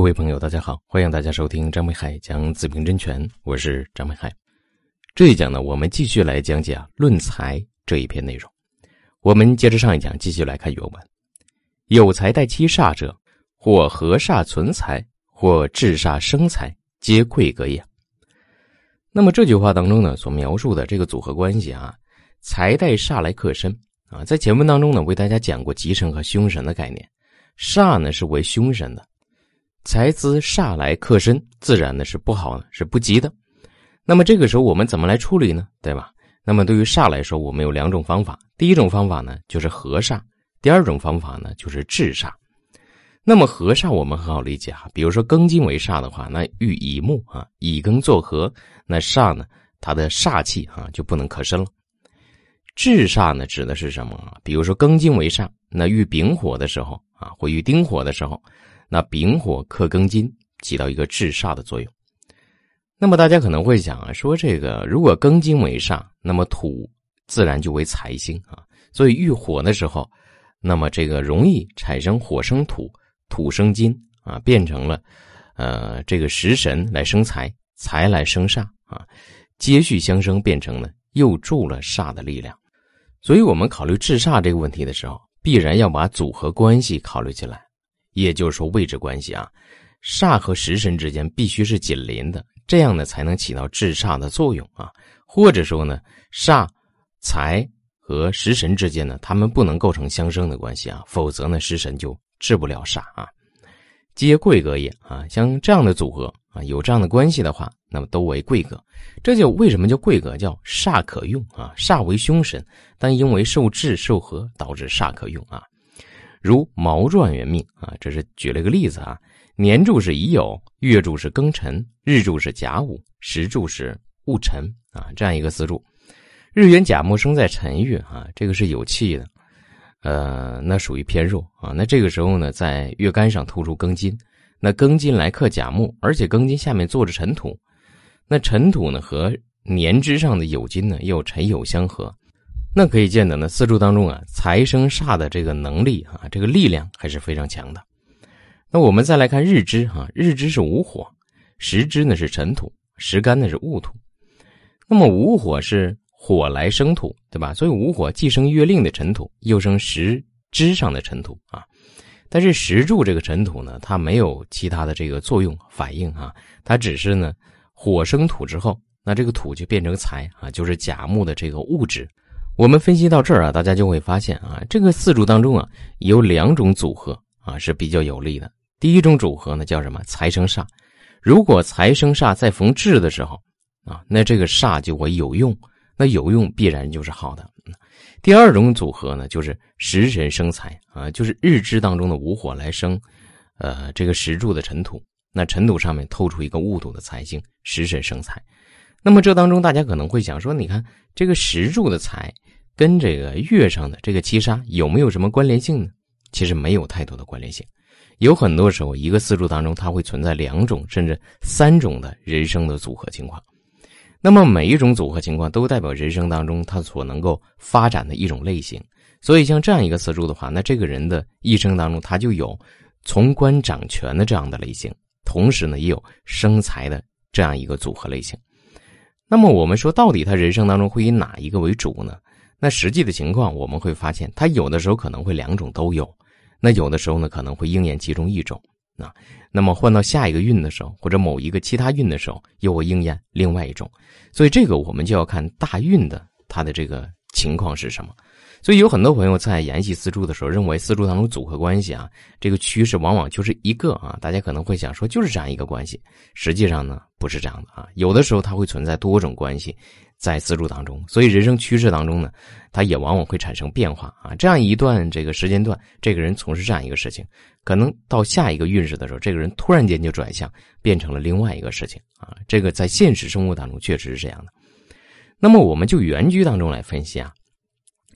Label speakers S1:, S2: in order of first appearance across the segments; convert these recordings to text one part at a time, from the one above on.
S1: 各位朋友，大家好，欢迎大家收听张北海讲子平真诠，我是张北海。这一讲呢，我们继续来讲解啊论财这一篇内容。我们接着上一讲，继续来看原文：有财带七煞者，或合煞存财，或制煞生财，皆贵格也。那么这句话当中呢，所描述的这个组合关系啊，财带煞来克身啊，在前文当中呢，为大家讲过吉神和凶神的概念，煞呢是为凶神的。财资煞来克身，自然呢是不好的，是不吉的。那么这个时候我们怎么来处理呢？对吧？那么对于煞来说，我们有两种方法。第一种方法呢就是合煞，第二种方法呢就是制煞。那么合煞我们很好理解啊，比如说庚金为煞的话，那遇乙木啊，乙庚作合，那煞呢它的煞气啊就不能克身了。制煞呢指的是什么？比如说庚金为煞，那遇丙火的时候啊，或遇丁火的时候。那丙火克庚金，起到一个制煞的作用。那么大家可能会想啊，说这个如果庚金为煞，那么土自然就为财星啊，所以遇火的时候，那么这个容易产生火生土，土生金啊，变成了呃这个食神来生财，财来生煞啊，接续相生，变成了又助了煞的力量。所以我们考虑制煞这个问题的时候，必然要把组合关系考虑进来。也就是说，位置关系啊，煞和食神之间必须是紧邻的，这样呢才能起到制煞的作用啊。或者说呢，煞财和食神之间呢，他们不能构成相生的关系啊，否则呢，食神就治不了煞啊。皆贵格也啊，像这样的组合啊，有这样的关系的话，那么都为贵格。这就为什么叫贵格？叫煞可用啊，煞为凶神，但因为受制受合，导致煞可用啊。如毛状元命啊，这是举了个例子啊。年柱是乙酉，月柱是庚辰，日柱是甲午，时柱是戊辰啊，这样一个四柱。日元甲木生在辰月啊，这个是有气的，呃，那属于偏弱啊。那这个时候呢，在月干上突出庚金，那庚金来克甲木，而且庚金下面坐着尘土，那尘土呢和年之上的酉金呢又辰酉相合。那可以见得呢，四柱当中啊，财生煞的这个能力啊，这个力量还是非常强的。那我们再来看日支哈，日支是午火，时支呢是尘土，时干呢是戊土。那么午火是火来生土，对吧？所以午火既生月令的尘土，又生时支上的尘土啊。但是时柱这个尘土呢，它没有其他的这个作用反应啊，它只是呢火生土之后，那这个土就变成财啊，就是甲木的这个物质。我们分析到这儿啊，大家就会发现啊，这个四柱当中啊，有两种组合啊是比较有利的。第一种组合呢叫什么？财生煞。如果财生煞在逢制的时候啊，那这个煞就会有用，那有用必然就是好的。第二种组合呢，就是食神生财啊，就是日支当中的午火来生，呃，这个石柱的尘土，那尘土上面透出一个戊土的财星，食神生财。那么这当中大家可能会想说，你看这个石柱的财。跟这个月上的这个七杀有没有什么关联性呢？其实没有太多的关联性。有很多时候，一个四柱当中，它会存在两种甚至三种的人生的组合情况。那么每一种组合情况都代表人生当中他所能够发展的一种类型。所以像这样一个四柱的话，那这个人的一生当中，他就有从官掌权的这样的类型，同时呢也有生财的这样一个组合类型。那么我们说，到底他人生当中会以哪一个为主呢？那实际的情况，我们会发现，他有的时候可能会两种都有，那有的时候呢，可能会应验其中一种啊。那么换到下一个运的时候，或者某一个其他运的时候，又会应验另外一种。所以这个我们就要看大运的它的这个情况是什么。所以有很多朋友在研习四柱的时候，认为四柱当中组合关系啊，这个趋势往往就是一个啊。大家可能会想说，就是这样一个关系。实际上呢，不是这样的啊。有的时候它会存在多种关系。在四柱当中，所以人生趋势当中呢，它也往往会产生变化啊。这样一段这个时间段，这个人从事这样一个事情，可能到下一个运势的时候，这个人突然间就转向，变成了另外一个事情啊。这个在现实生活当中确实是这样的。那么我们就原局当中来分析啊，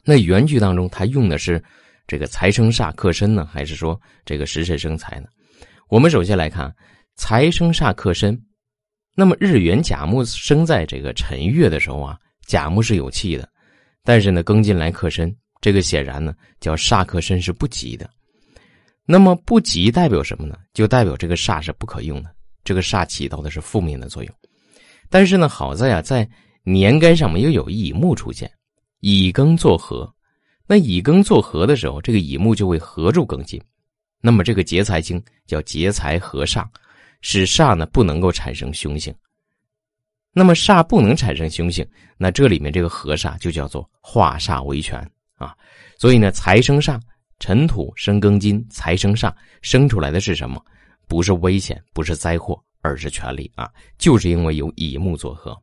S1: 那原句当中他用的是这个财生煞克身呢，还是说这个食神生财呢？我们首先来看财生煞克身。那么日元甲木生在这个辰月的时候啊，甲木是有气的，但是呢庚金来克身，这个显然呢叫煞克身是不吉的。那么不吉代表什么呢？就代表这个煞是不可用的，这个煞起到的是负面的作用。但是呢，好在啊，在年干上面又有乙木出现，乙庚作合。那乙庚作合的时候，这个乙木就会合住庚金，那么这个劫财星叫劫财合煞，使煞呢不能够产生凶性。那么煞不能产生凶性，那这里面这个合煞就叫做化煞为权啊。所以呢，财生煞，尘土生庚金，财生煞，生出来的是什么？不是危险，不是灾祸，而是权力啊！就是因为有乙木作合。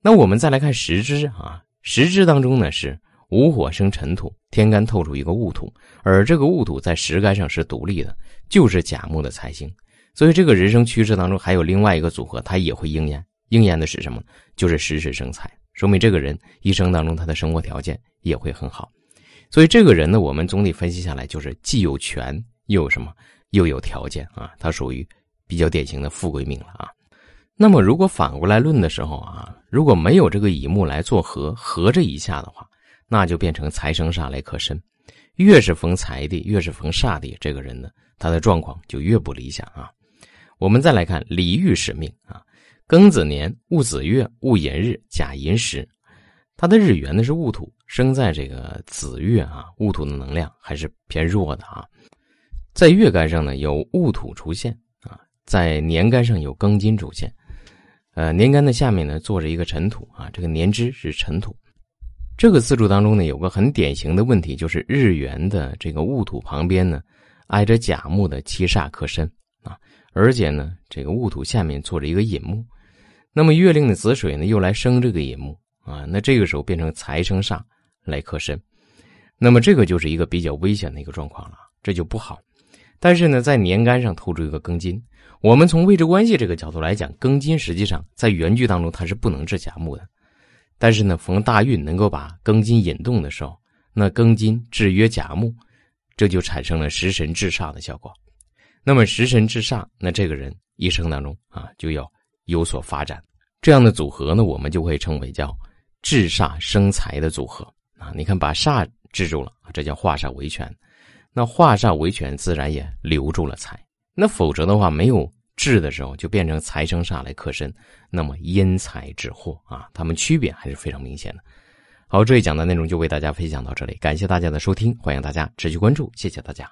S1: 那我们再来看时支啊，实质当中呢是。午火生尘土，天干透出一个戊土，而这个戊土在时干上是独立的，就是甲木的财星。所以这个人生趋势当中还有另外一个组合，它也会应验。应验的是什么？就是时时生财，说明这个人一生当中他的生活条件也会很好。所以这个人呢，我们总体分析下来就是既有权又有什么，又有条件啊，他属于比较典型的富贵命了啊。那么如果反过来论的时候啊，如果没有这个乙木来做合合这一下的话。那就变成财生煞来克身，越是逢财地，越是逢煞地，这个人呢，他的状况就越不理想啊。我们再来看李煜使命啊，庚子年戊子月戊寅日甲寅时，他的日元呢是戊土，生在这个子月啊，戊土的能量还是偏弱的啊。在月干上呢有戊土出现啊，在年干上有庚金出现，呃，年干的下面呢坐着一个尘土啊，这个年支是尘土。这个四柱当中呢，有个很典型的问题，就是日元的这个戊土旁边呢，挨着甲木的七煞克身啊，而且呢，这个戊土下面坐着一个寅木，那么月令的子水呢，又来生这个寅木啊，那这个时候变成财生煞来克身，那么这个就是一个比较危险的一个状况了，这就不好。但是呢，在年干上透出一个庚金，我们从位置关系这个角度来讲，庚金实际上在原句当中它是不能制甲木的。但是呢，逢大运能够把庚金引动的时候，那庚金制约甲木，这就产生了食神制煞的效果。那么食神制煞，那这个人一生当中啊就要有所发展。这样的组合呢，我们就会称为叫制煞生财的组合啊。你看，把煞制住了，这叫化煞为权。那化煞为权，自然也留住了财。那否则的话，没有。制的时候就变成财生煞来克身，那么因财致祸啊，他们区别还是非常明显的。好，这一讲的内容就为大家分享到这里，感谢大家的收听，欢迎大家持续关注，谢谢大家。